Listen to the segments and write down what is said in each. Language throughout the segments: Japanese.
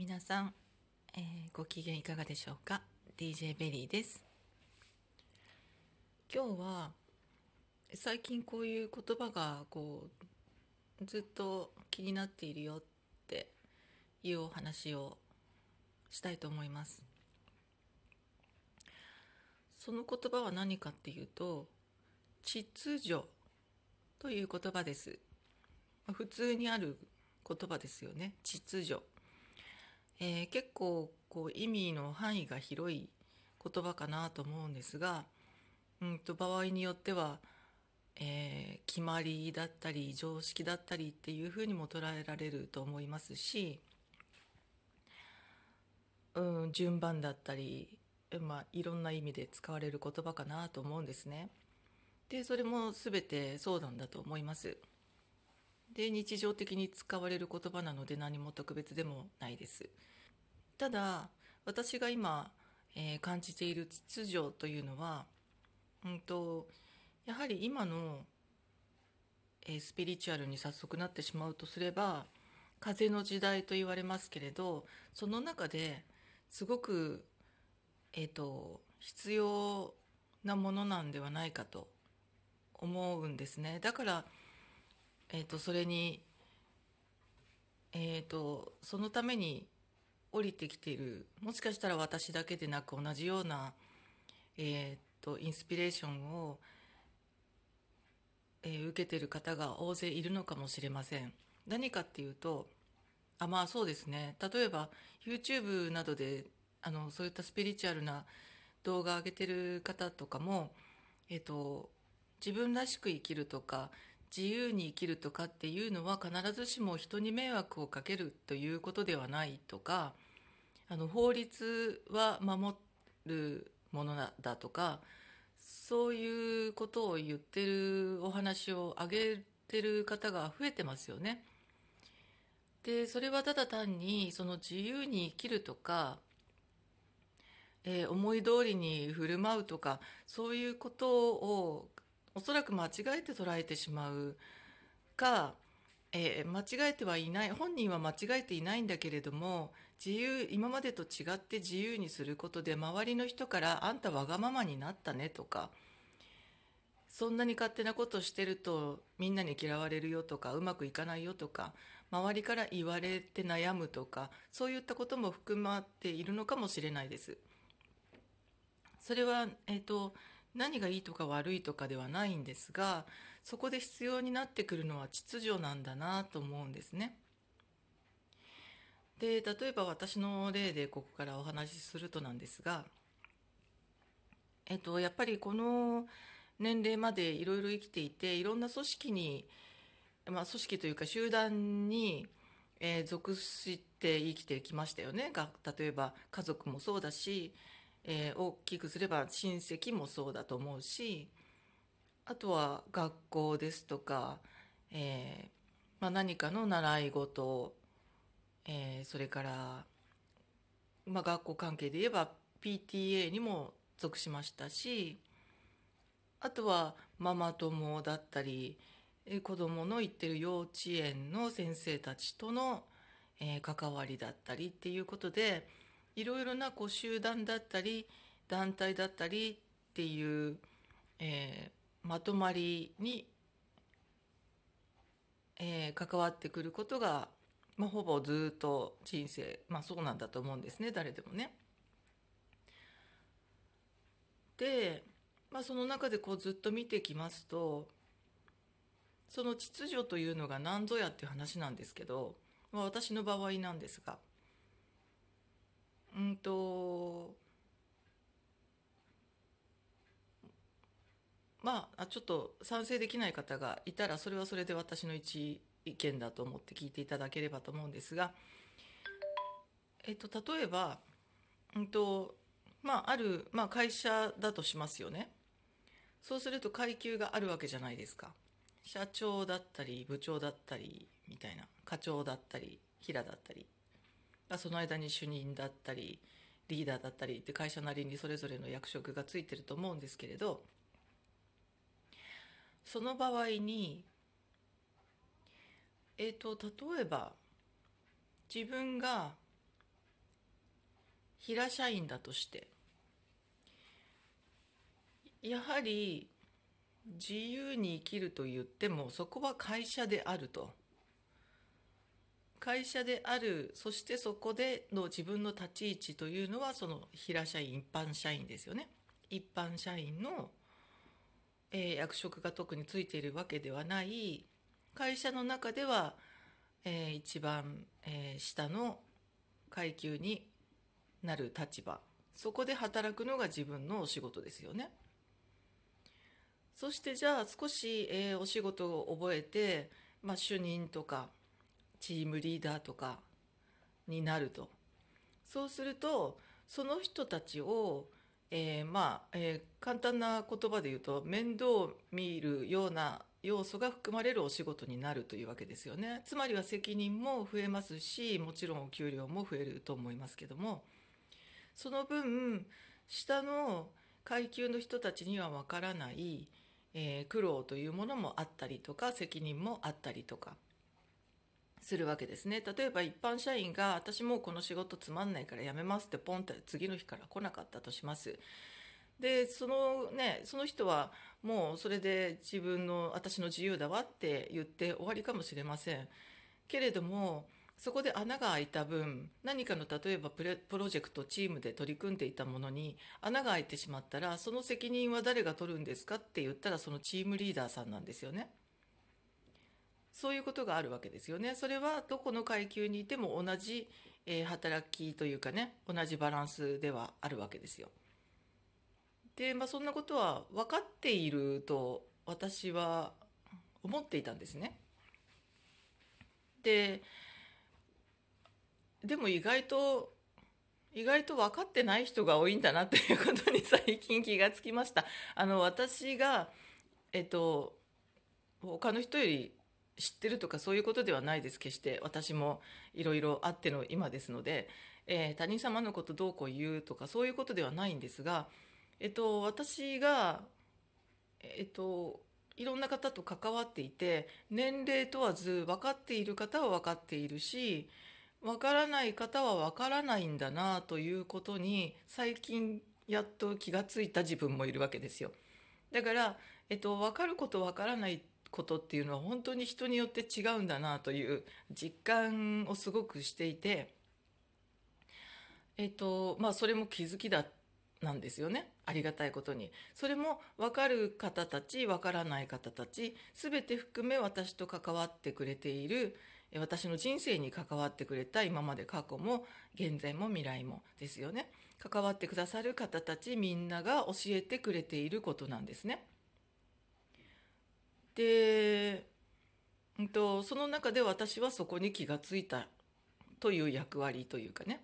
皆さん、えーご機嫌いかがでしょうか？DJ ベリーです。今日は最近こういう言葉がこうずっと気になっているよっていうお話をしたいと思います。その言葉は何かっていうと秩序という言葉です。普通にある言葉ですよね。秩序。えー結構こう意味の範囲が広い言葉かなと思うんですが、うん、と場合によっては、えー決まりだったり常識だったりっていうふうにも捉えられると思いますし、うん、順番だったり、まあ、いろんな意味で使われる言葉かなと思うんですね。でそれも全てそうなんだと思います。で日常的に使われる言葉なので何も特別でもないです。ただ私が今、えー感じている秩序というのは、うん、とやはり今の、えースピリチュアルに早速なってしまうとすれば風の時代と言われますけれどその中ですごく、えー、と必要なものなんではないかと思うんですね。だから、えー、とそれに、えー、とそのために降りてきているもしかしたら私だけでなく同じような、えー、とインスピレーションを、えー受けてる方が大勢いるのかもしれません。何かっていうとあまあそうですね例えば YouTube などであのそういったスピリチュアルな動画上げてる方とかも、えっと自分らしく生きるとか自由に生きるとかっていうのは必ずしも人に迷惑をかけるということではないとかあの法律は守るものだとかそういうことを言ってるお話をあげてる方が増えてますよね。でそれはただ単にその自由に生きるとか、えー思い通りに振る舞うとかそういうことをおそらく間違えて捉えてしまうか、えー間違えてはいない本人は間違えていないんだけれども自由今までと違って自由にすることで周りの人から「あんたわがままになったね」とか「そんなに勝手なことしてるとみんなに嫌われるよ」とか「うまくいかないよ」とか周りから言われて悩むとかそういったことも含まっているのかもしれないです。それは、えー、と何がいいとか悪いとかではないんですがそこで必要になってくるのは秩序なんだなと思うんですね。で例えば私の例でここからお話しするとなんですが、えっと、やっぱりこの年齢までいろいろ生きていていろんな組織に、まあ、組織というか集団に、え属して生きてきましたよね例えば家族もそうだし、えー大きくすれば親戚もそうだと思うしあとは学校ですとか、えーまあ、何かの習い事えーそれから、まあ、学校関係で言えば PTA にも属しましたしあとはママ友だったりえ子どもの行ってる幼稚園の先生たちとの、え関わりだったりっていうことでいろいろなこう集団だったり団体だったりっていう、えーまとまりに、えー関わってくることがまあ、ほぼずっと人生、まあ、そうなんだと思うんですね誰でもね。で、まあ、その中でこうずっと見てきますとその秩序というのが何ぞやっていう話なんですけど、まあ、私の場合なんですがうんとまあちょっと賛成できない方がいたらそれはそれで私の一意見だと思って聞いていただければと思うんですが、えっと、例えば、うんとまあ、ある、まあ、会社だとしますよね。そうすると階級があるわけじゃないですか。社長だったり部長だったりみたいな課長だったり平だったり、その間に主任だったりリーダーだったりって会社なりにそれぞれの役職がついてると思うんですけれどその場合にえー、と例えば自分が平社員だとしてやはり自由に生きると言ってもそこは会社であると。会社であるそしてそこでの自分の立ち位置というのはその平社員一般社員ですよね一般社員の、えー、役職が特についているわけではない会社の中では、えー、一番、えー、下の階級になる立場そこで働くのが自分のお仕事ですよね。そしてじゃあ少し、えー、お仕事を覚えて、まあ、主任とかチームリーダーとかになると。そうするとその人たちを、えー、まあ、えー、簡単な言葉で言うと面倒を見るような要素が含まれるお仕事になるというわけですよね。つまりは責任も増えますしもちろんお給料も増えると思いますけども。その分下の階級の人たちにはわからない、えー、苦労というものもあったりとか責任もあったりとか。するわけですね。例えば一般社員が私もうこの仕事つまんないから辞めますってポンって次の日から来なかったとします。でそのねその人はもうそれで自分の私の自由だわって言って終わりかもしれません。けれどもそこで穴が開いた分何かの例えばププロジェクトチームで取り組んでいたものに穴が開いてしまったらその責任は誰が取るんですかって言ったらそのチームリーダーさんなんですよね。そういうことがあるわけですよね。それはどこの階級にいても同じ、えー、働きというかね同じバランスではあるわけですよ。でまあそんなことは分かっていると私は思っていたんですね。ででも意外と意外と分かってない人が多いんだなということに最近気がつきました。あの私がえっと他の人より知ってるとかそういうことではないです決して私もいろいろあっての今ですので、えー、他人様のことどうこう言うとかそういうことではないんですが、えっと、私が、えっと、いろんな方と関わっていて年齢問わず分かっている方は分かっているし分からない方は分からないんだなということに最近やっと気がついた自分もいるわけですよ。だから、えっと、分かること分からないことっていうのは本当に人によって違うんだなという実感をすごくしていて、えっとまあ、それも気づきだなんですよね。ありがたいことに。それも分かる方たち分からない方たち全て含め私と関わってくれている私の人生に関わってくれた今まで過去も現在も未来もですよね。関わってくださる方たちみんなが教えてくれていることなんですね。で、うんと、その中で私はそこに気がついたという役割というかね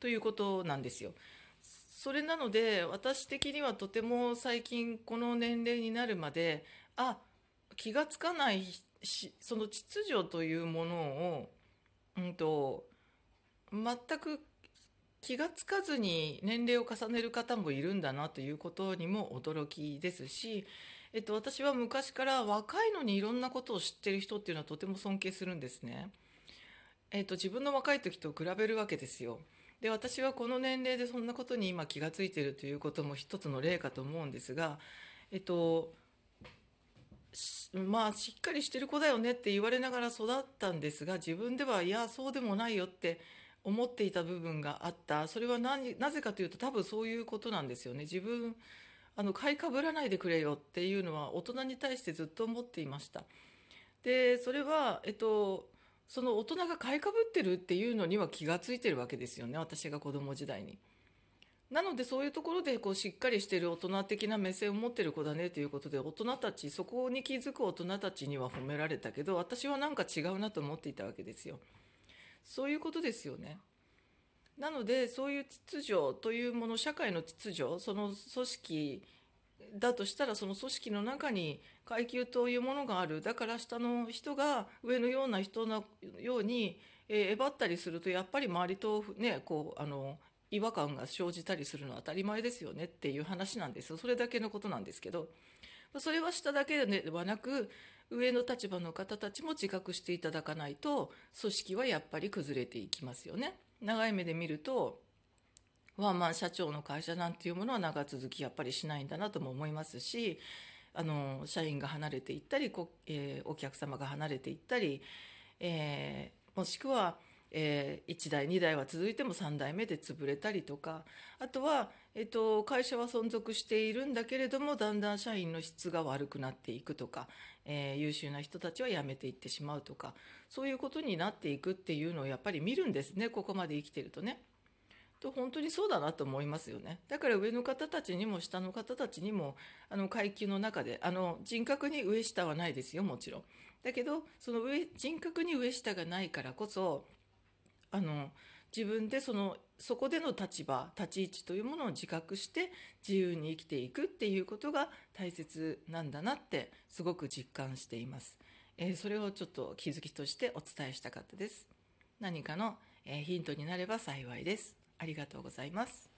ということなんですよ。それなので私的にはとても最近この年齢になるまであ気がつかないしその秩序というものを、うんと、全く気がつかずに年齢を重ねる方もいるんだなということにも驚きですしえっと、私は昔から若いのにいろんなことを知ってる人っていうのはとても尊敬するんですね。えっと、自分の若い時と比べるわけですよ。で私はこの年齢でそんなことに今気が付いてるということも一つの例かと思うんですが、えっと、まあしっかりしてる子だよねって言われながら育ったんですが自分ではいやそうでもないよって思っていた部分があったそれは何なぜかというと多分そういうことなんですよね自分あの買いかぶらないでくれよっていうのは大人に対してずっと思っていました。でそれは、えっと、その大人が買いかぶってるっていうのには気が付いてるわけですよね私が子供時代に。なのでそういうところでこうしっかりしてる大人的な目線を持ってる子だねということで大人たちそこに気づく大人たちには褒められたけど私はなんか違うなと思っていたわけですよ。そういうことですよね。なのでそういう秩序というもの社会の秩序その組織だとしたらその組織の中に階級というものがある。だから下の人が上のような人のように、えばったりするとやっぱり周りとねこうあの違和感が生じたりするのは当たり前ですよねっていう話なんですよ。それだけのことなんですけど。それは下だけではなく上の立場の方たちも自覚していただかないと組織はやっぱり崩れていきますよね。長い目で見るとワンマン社長の会社なんていうものは長続きやっぱりしないんだなとも思いますしあの社員が離れていったりこ、えー、お客様が離れていったり、えー、もしくは、えー、1代2代は続いても3代目で潰れたりとか。あとは、えーと、会社は存続しているんだけれどもだんだん社員の質が悪くなっていくとか、えー、優秀な人たちは辞めていってしまうとかそういうことになっていくっていうのをやっぱり見るんですねここまで生きてるとね。と本当にそうだなと思いますよね。だから上の方たちにも下の方たちにもあの階級の中であの人格に上下はないですよもちろん。だけどその上人格に上下がないからこそあの自分でそのそこでの立場立ち位置というものを自覚して自由に生きていくっていうことが大切なんだなってすごく実感しています、えー、それをちょっと気づきとしてお伝えしたかったです。何かのえヒントになれば幸いです。ありがとうございます。